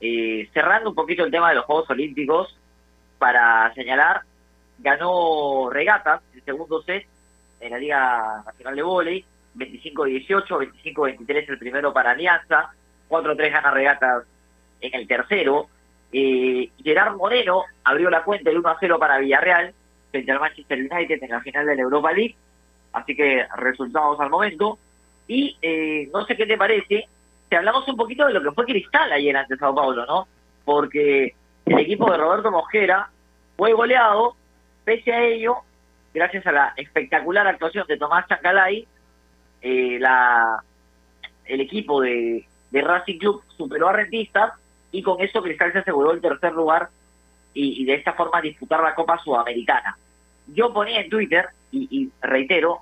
eh, cerrando un poquito el tema de los Juegos Olímpicos, para señalar, ganó regatas el segundo set en la Liga Nacional de Voley, 25-18, 25-23 el primero para Alianza, 4-3 gana regatas en el tercero. Eh, Gerard Moreno abrió la cuenta el 1-0 para Villarreal frente al Manchester United en la final de la Europa League. Así que resultados al momento. Y eh, no sé qué te parece, si hablamos un poquito de lo que fue Cristal ayer ante Sao Paulo, ¿no? Porque el equipo de Roberto Mosquera fue goleado, pese a ello, gracias a la espectacular actuación de Tomás Chancalay, eh, la, el equipo de, de Racing Club superó a Rentistas y con eso Cristal se aseguró el tercer lugar y, de esta forma disputar la Copa Sudamericana. Yo ponía en Twitter, y, reitero,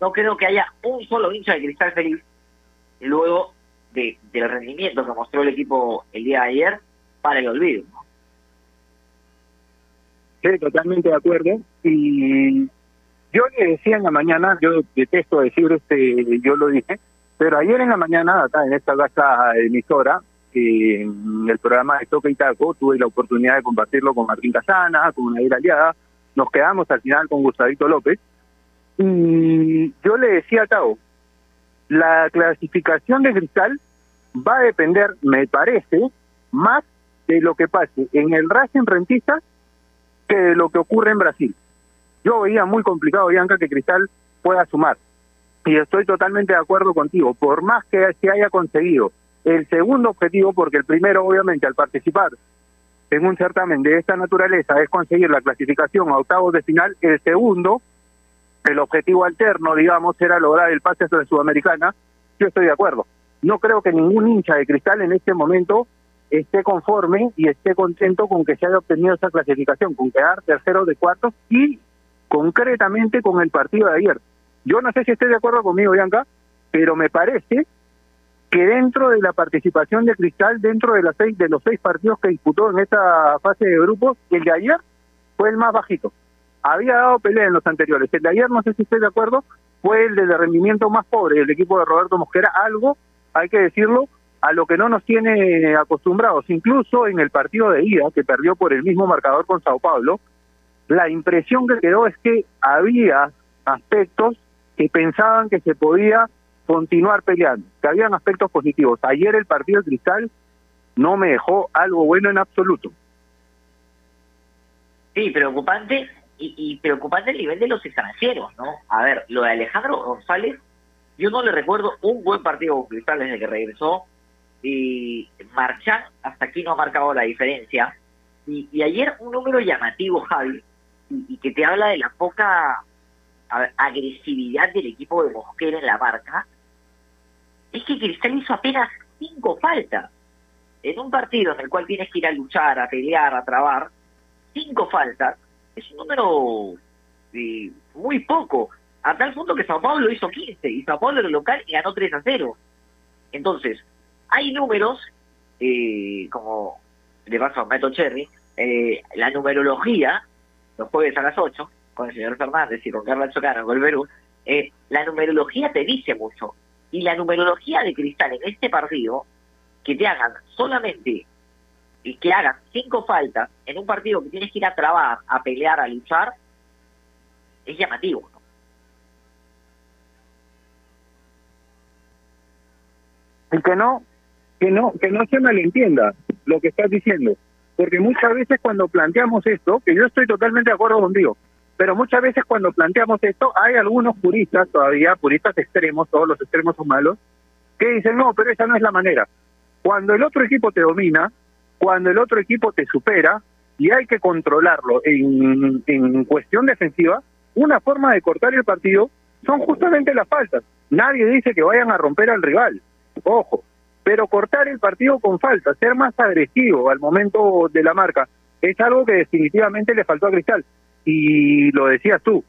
no creo que haya un solo hincha de Cristal feliz luego de, del rendimiento que mostró el equipo el día de ayer para el olvido. Sí, totalmente de acuerdo. Y yo le decía en la mañana, yo detesto decir este, yo lo dije, pero ayer en la mañana, acá en esta casa emisora, en el programa de Toca y Taco, tuve la oportunidad de compartirlo con Martín Casana, con una aliada, nos quedamos al final con Gustavito López, y yo le decía a Tao, la clasificación de Cristal va a depender, me parece, más de lo que pase en el Racing Rentista que de lo que ocurre en Brasil. Yo veía muy complicado, Bianca, que Cristal pueda sumar. Y estoy totalmente de acuerdo contigo. Por más que se haya conseguido el segundo objetivo, porque el primero, obviamente, al participar en un certamen de esta naturaleza es conseguir la clasificación a octavos de final, el segundo, el objetivo alterno, digamos, era lograr el pase a la Sudamericana, yo estoy de acuerdo. No creo que ningún hincha de Cristal en este momento esté conforme y esté contento con que se haya obtenido esa clasificación, con quedar tercero de cuartos y concretamente con el partido de ayer. Yo no sé si esté de acuerdo conmigo, Bianca, pero me parece que dentro de la participación de Cristal, dentro de, seis, de los seis partidos que disputó en esta fase de grupos, el de ayer fue el más bajito. Había dado pelea en los anteriores. El de ayer no sé si estoy de acuerdo, fue el de rendimiento más pobre del equipo de Roberto Mosquera, algo, hay que decirlo, a lo que no nos tiene acostumbrados. Incluso en el partido de ida, que perdió por el mismo marcador con Sao Paulo, la impresión que quedó es que había aspectos que pensaban que se podía continuar peleando, que habían aspectos positivos. Ayer el partido de Cristal no me dejó algo bueno en absoluto. Sí, preocupante y, y preocupante el nivel de los extranjeros, ¿no? A ver, lo de Alejandro González, yo no le recuerdo un buen partido con Cristal desde que regresó y Marchán hasta aquí no ha marcado la diferencia. Y, y ayer un número llamativo, Javi, y, que te habla de la poca agresividad del equipo de Mosquera en la marca, es que Cristal hizo apenas cinco faltas. En un partido en el cual tienes que ir a luchar, a pelear, a trabar, cinco faltas es un número eh, muy poco. A tal punto que Sao Paulo hizo 15 y Sao Paulo era local y ganó 3 a 0. Entonces, hay números, eh, como de paso a Mato Cherry, eh, la numerología, los jueves a las 8, con el señor Fernández y con Carla Chocano, con el Perú, eh, la numerología te dice mucho. Y la numerología de Cristal en este partido, que te hagan solamente y que hagan cinco faltas en un partido que tienes que ir a trabar, a pelear, a luchar, es llamativo. ¿no? Y que no, que no, que no se malentienda lo que estás diciendo. Porque muchas veces cuando planteamos esto, que yo estoy totalmente de acuerdo contigo, pero muchas veces cuando planteamos esto, hay algunos puristas todavía, puristas extremos, todos los extremos son malos, que dicen, no, pero esa no es la manera. Cuando el otro equipo te domina, cuando el otro equipo te supera, y hay que controlarlo en, en cuestión defensiva, una forma de cortar el partido son justamente las faltas. Nadie dice que vayan a romper al rival, ojo, pero cortar el partido con faltas, ser más agresivo al momento de la marca, es algo que definitivamente le faltó a Cristal. Y lo decías tú,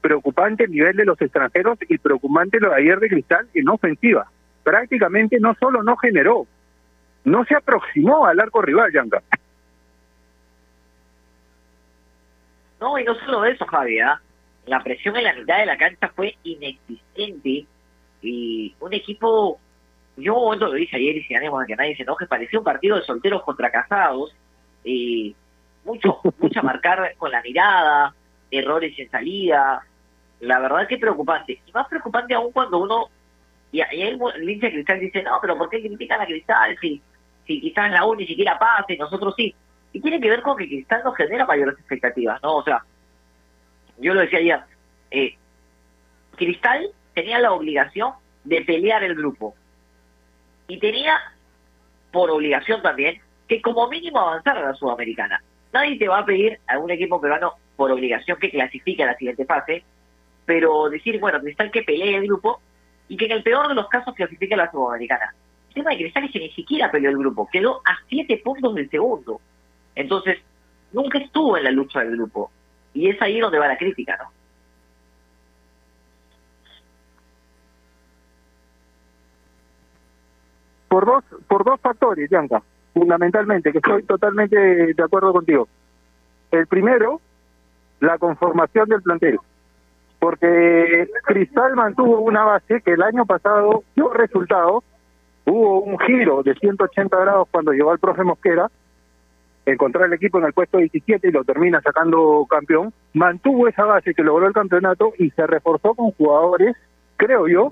preocupante el nivel de los extranjeros y preocupante lo de ayer de Cristal en ofensiva. Prácticamente no solo no generó, no se aproximó al arco rival, Yanka. No, y no solo eso, Javi, ¿ah? la presión en la mitad de la cancha fue inexistente y un equipo, yo momento lo dije ayer y sin ánimo de que nadie se enoje, parecía un partido de solteros contra casados, y mucho, mucho a marcar con la mirada, errores en salida, la verdad que preocupante, y más preocupante aún cuando uno, y ahí el, hincha Cristal dice, no, pero ¿por qué critican a Cristal si, si quizás en la U ni siquiera pasa y nosotros sí? Y tiene que ver con que Cristal no genera mayores expectativas, ¿no? O sea, yo lo decía ayer, eh, Cristal tenía la obligación de pelear el grupo. Y tenía, por obligación también, que como mínimo avanzar a la Sudamericana. Nadie te va a pedir a un equipo peruano por obligación que clasifique a la siguiente fase, pero decir, bueno, Cristal que pelee el grupo y que en el peor de los casos clasifique a la Sudamericana. El tema de Cristal es que ni siquiera peleó el grupo, quedó a siete puntos del segundo. Entonces, nunca estuvo en la lucha del grupo. Y es ahí donde va la crítica, ¿no? Por dos, por dos factores, Yanka, fundamentalmente, que estoy totalmente de acuerdo contigo. El primero, la conformación del plantel. Porque Cristal mantuvo una base que el año pasado dio resultados. Hubo un giro de 180 grados cuando llegó el profe Mosquera, encontrar el equipo en el puesto 17 y lo termina sacando campeón, mantuvo esa base que logró el campeonato y se reforzó con jugadores, creo yo,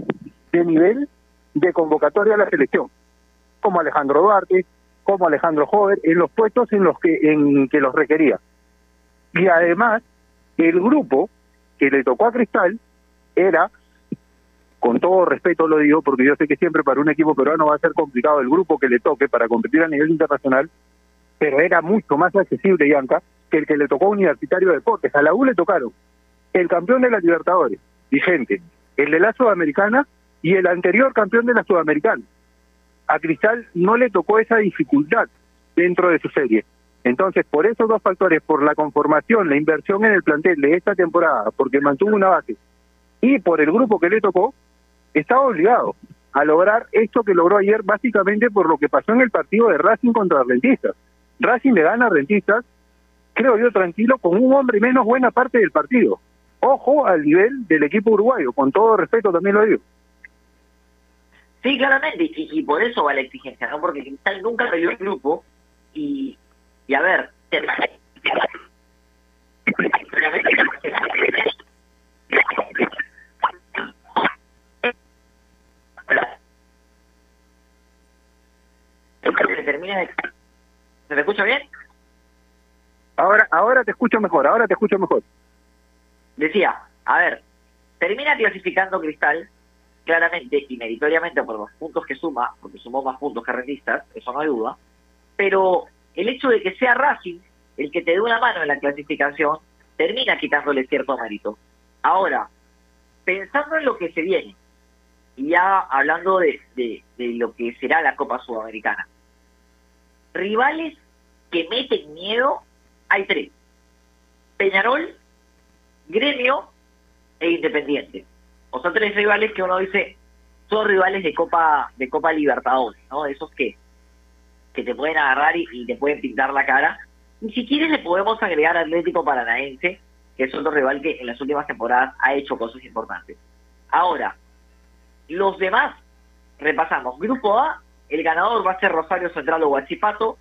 de nivel de convocatoria a la selección, como Alejandro Duarte, como Alejandro Jover, en los puestos en los que, en que los requería. Y además, el grupo que le tocó a Cristal era, con todo respeto lo digo, porque yo sé que siempre para un equipo peruano va a ser complicado el grupo que le toque para competir a nivel internacional, pero era mucho más accesible, Yanka, que el que le tocó a Universitario de Deportes. A la U le tocaron el campeón de la Libertadores, vigente, el de la Sudamericana y el anterior campeón de la Sudamericana. A Cristal no le tocó esa dificultad dentro de su serie. Entonces, por esos dos factores, por la conformación, la inversión en el plantel de esta temporada, porque mantuvo una base, y por el grupo que le tocó, estaba obligado a lograr esto que logró ayer, básicamente por lo que pasó en el partido de Racing contra Rentistas. Racing le gana a Rentistas, creo yo, tranquilo, con un hombre menos buena parte del partido. ojo al nivel del equipo uruguayo, con todo respeto también lo digo. Sí, claramente, y, y por eso va la exigencia, ¿no? Porque Cristal nunca perdió el grupo y, y a ver, te- Se termina de- ¿Se me escucha bien? Ahora, ahora te escucho mejor, ahora te escucho mejor. Decía, a ver, termina clasificando Cristal claramente y meritoriamente por los puntos que suma, porque sumó más puntos que rentistas, eso no hay duda, pero el hecho de que sea Racing el que te dé una mano en la clasificación termina quitándole cierto mérito. Ahora, pensando en lo que se viene, y ya hablando de, de, de lo que será la Copa Sudamericana, rivales que meten miedo, hay tres. Peñarol, Gremio e Independiente. O sea, tres rivales que uno dice son rivales de Copa de Copa Libertadores, ¿no? Esos que, que te pueden agarrar y, te pueden pintar la cara. Y si quieres le podemos agregar Atlético Paranaense, que es otro rival que en las últimas temporadas ha hecho cosas importantes. Ahora, los demás, repasamos. Grupo A, el ganador va a ser Rosario Central o Huachipato,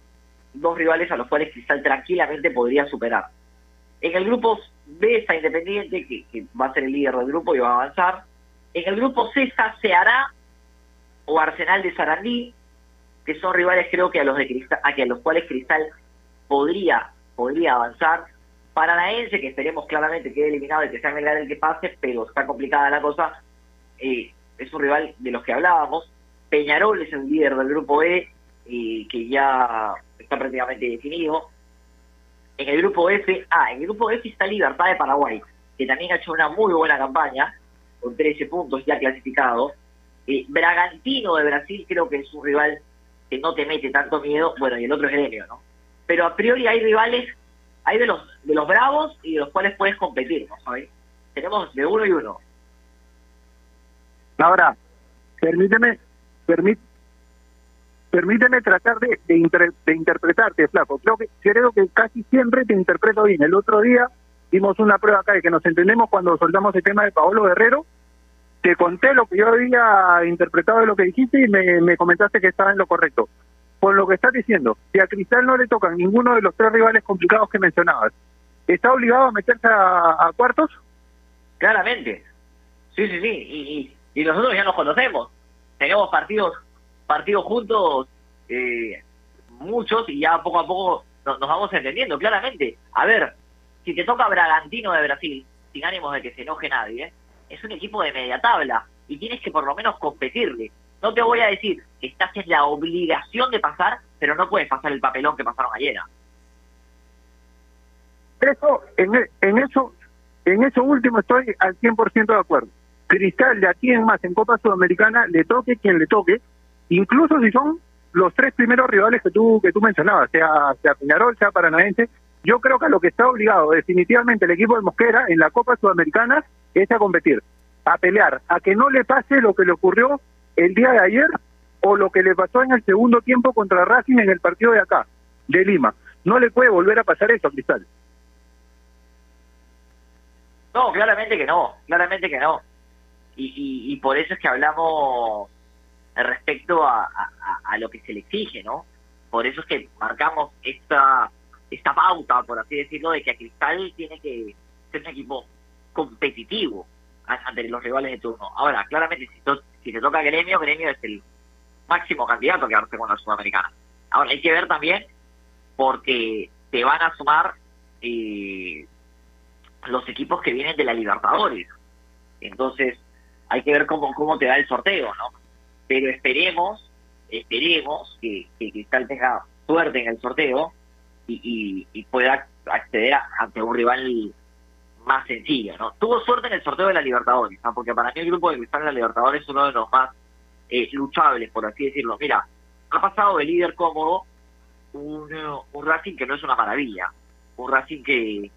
dos rivales a los cuales Cristal tranquilamente podría superar. En el grupo B está Independiente, que, va a ser el líder del grupo y va a avanzar. En el grupo C está Ceará o Arsenal de Sarandí, que son rivales creo que a los de Cristal, a que a los cuales Cristal podría, podría avanzar. Paranaense, que esperemos claramente quede eliminado y que sea Melgar el que pase, pero está complicada la cosa. eh, es un rival de los que hablábamos. Peñarol es el líder del grupo E, eh, que ya está prácticamente definido. En el grupo F, ah, en el grupo F está Libertad de Paraguay, que también ha hecho una muy buena campaña, con 13 puntos ya clasificados. Eh, Bragantino de Brasil creo que es un rival que no te mete tanto miedo, bueno, y el otro es Gremio, ¿no? Pero a priori hay rivales, hay de los de los bravos y de los cuales puedes competir, ¿no? Tenemos de uno y uno. Ahora, permíteme, permí- permíteme tratar de, de, inter- de interpretarte, Flaco. Creo que, creo que casi siempre te interpreto bien. El otro día dimos una prueba acá de que nos entendemos cuando soltamos el tema de Paolo Guerrero. Te conté lo que yo había interpretado de lo que dijiste y me, me comentaste que estaba en lo correcto. Por lo que estás diciendo, si a Cristal no le tocan ninguno de los tres rivales complicados que mencionabas, ¿está obligado a meterse a, cuartos? Claramente. Sí, sí, sí. Y, y nosotros ya nos conocemos. Tenemos partidos partidos juntos, eh, muchos, y ya poco a poco nos, vamos entendiendo, claramente. A ver, si te toca Bragantino de Brasil, sin ánimos de que se enoje nadie, ¿eh? es un equipo de media tabla y tienes que por lo menos competirle. No te voy a decir que estás en la obligación de pasar, pero no puedes pasar el papelón que pasaron ayer. Eso, en, e- en eso, en eso último estoy al 100% de acuerdo. Cristal de aquí en más en Copa Sudamericana le toque quien le toque, incluso si son los tres primeros rivales que tú que tú mencionabas, sea sea Peñarol, sea Paranaense, yo creo que a lo que está obligado definitivamente el equipo de Mosquera en la Copa Sudamericana es a competir, a pelear, a que no le pase lo que le ocurrió el día de ayer o lo que le pasó en el segundo tiempo contra Racing en el partido de acá, de Lima. No le puede volver a pasar eso Cristal. No, claramente que no, claramente que no. Y, y por eso es que hablamos respecto a, a- a lo que se le exige, ¿no? Por eso es que marcamos esta esta pauta, por así decirlo, de que a Cristal tiene que ser un equipo competitivo ante los rivales de turno. Ahora, claramente, si, to- si te toca Gremio, Gremio es el máximo candidato a quedarse con la Sudamericana. Ahora, hay que ver también, porque te van a sumar eh, los equipos que vienen de la Libertadores. Entonces, hay que ver cómo, cómo te da el sorteo, ¿no? Pero esperemos, esperemos que, que Cristal tenga suerte en el sorteo y, pueda acceder a- ante un rival más sencillo, ¿no? Tuvo suerte en el sorteo de la Libertadores, porque para mí el grupo de Cristal en la Libertadores es uno de los más eh, luchables, por así decirlo. Mira, ha pasado de líder cómodo un, un Racing que no es una maravilla, un Racing que,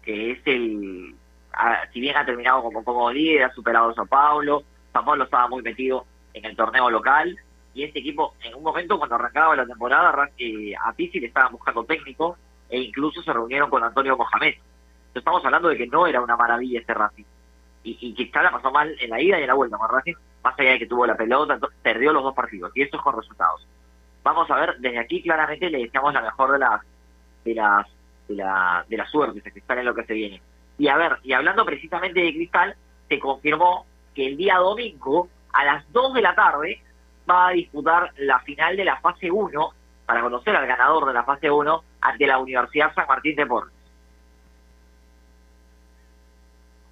que es el, ah, si bien ha terminado como, como líder, ha superado a Sao Paulo, Sao Paulo estaba muy metido en el torneo local, y este equipo, en un momento cuando arrancaba la temporada, Ra- eh, a Pizzi le estaban buscando técnico, e incluso se reunieron con Antonio Mohamed. estamos hablando de que no era una maravilla este Racing. Y, y Cristal la pasó mal en la ida y en la vuelta más allá de que tuvo la pelota, entonces, perdió los dos partidos, y eso es con resultados. Vamos a ver, desde aquí claramente le deseamos la mejor de las de las de la, de la suerte de Cristal en lo que se viene. Y a ver, y hablando precisamente de Cristal, se confirmó que el día domingo a las 2 de la tarde va a disputar la final de la fase 1 para conocer al ganador de la fase 1 ante la Universidad San Martín de Porres.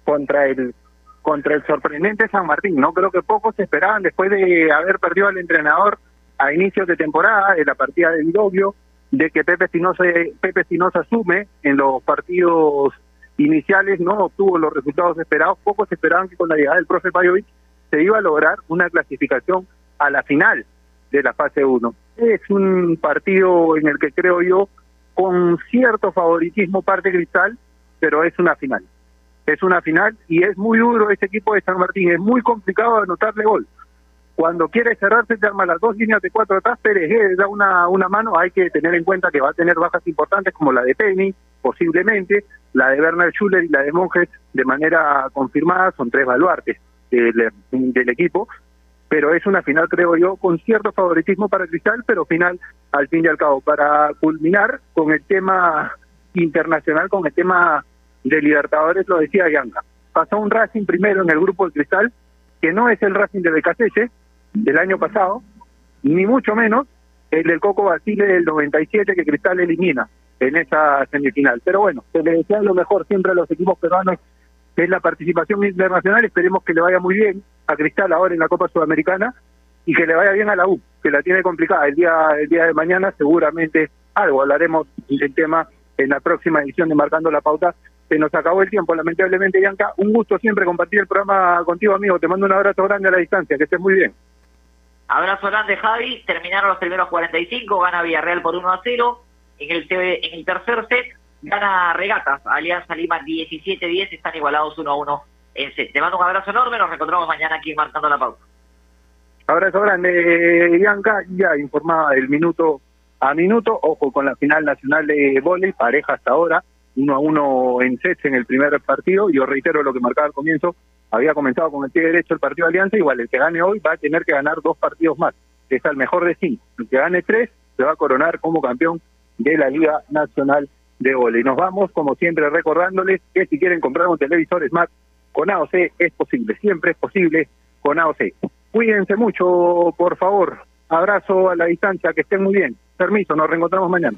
contra el contra el sorprendente San Martín. No creo que pocos esperaban después de haber perdido al entrenador a inicios de temporada de la partida de Vidovio, de que Pepe Espinosa Pepe Espinosa asume en los partidos iniciales no obtuvo los resultados esperados. Pocos esperaban que con la llegada del profe Pajovic se iba a lograr una clasificación a la final de la fase 1. Es un partido en el que creo yo con cierto favoritismo parte Cristal, pero es una final. Es una final y es muy duro ese equipo de San Martín, es muy complicado anotarle gol. Cuando quiere cerrarse, te arma las dos líneas de cuatro atrás, Pérez da una, una mano, hay que tener en cuenta que va a tener bajas importantes como la de Penny, posiblemente, la de Bernard Schuller y la de Monjes de manera confirmada, son tres baluartes del, del equipo, pero es una final, creo yo, con cierto favoritismo para Cristal, pero final al fin y al cabo. Para culminar con el tema internacional, con el tema de Libertadores, lo decía Bianca. Pasó un Racing primero en el grupo de Cristal, que no es el Racing de Becasese del año pasado, ni mucho menos el del Coco Basile del 97 que Cristal elimina en esa semifinal. Pero bueno, se le desea lo mejor siempre a los equipos peruanos es la participación internacional, esperemos que le vaya muy bien a Cristal ahora en la Copa Sudamericana y que le vaya bien a la U, que la tiene complicada. El día, el día de mañana seguramente algo hablaremos del tema en la próxima edición de Marcando la Pauta. Se nos acabó el tiempo, lamentablemente, Bianca. Un gusto siempre compartir el programa contigo, amigo. Te mando un abrazo grande a la distancia, que estés muy bien. Abrazo grande, Javi. Terminaron los primeros 45, gana Villarreal por 1 a 0. En el, en el tercer set gana Regatas, Alianza Lima 17-10, están igualados 1 a 1 en set. Te mando un abrazo enorme, nos reencontramos mañana aquí marcando la pauta. Abrazo grande, Bianca. Ya informada del minuto a minuto. Ojo con la final nacional de volei, pareja hasta ahora, 1 a 1 en sets en el primer partido. Yo reitero lo que marcaba al comienzo, había comenzado con el pie derecho el partido de Alianza, igual el que gane hoy va a tener que ganar dos partidos más. Es el mejor de cinco. El que gane tres se va a coronar como campeón de la Liga Nacional de Volei. Nos vamos, como siempre, recordándoles que si quieren comprar un televisor Smart con AOC es posible, siempre es posible con AOC. Cuídense mucho, por favor. Abrazo a la distancia, que estén muy bien. Permiso, nos reencontramos mañana.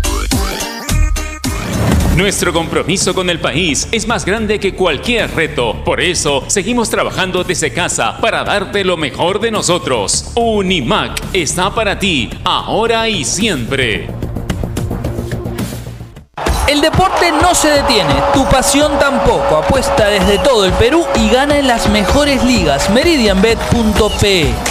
Nuestro compromiso con el país es más grande que cualquier reto. Por eso, seguimos trabajando desde casa para darte lo mejor de nosotros. Unimac está para ti, ahora y siempre. El deporte no se detiene, tu pasión tampoco. Apuesta desde todo el Perú y gana en las mejores ligas. Meridianbet.pe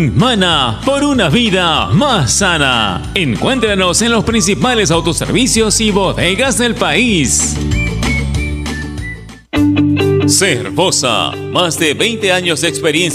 por una vida más sana. Encuéntranos en los principales autoservicios y bodegas del país. Cervosa, más de 20 años de experiencia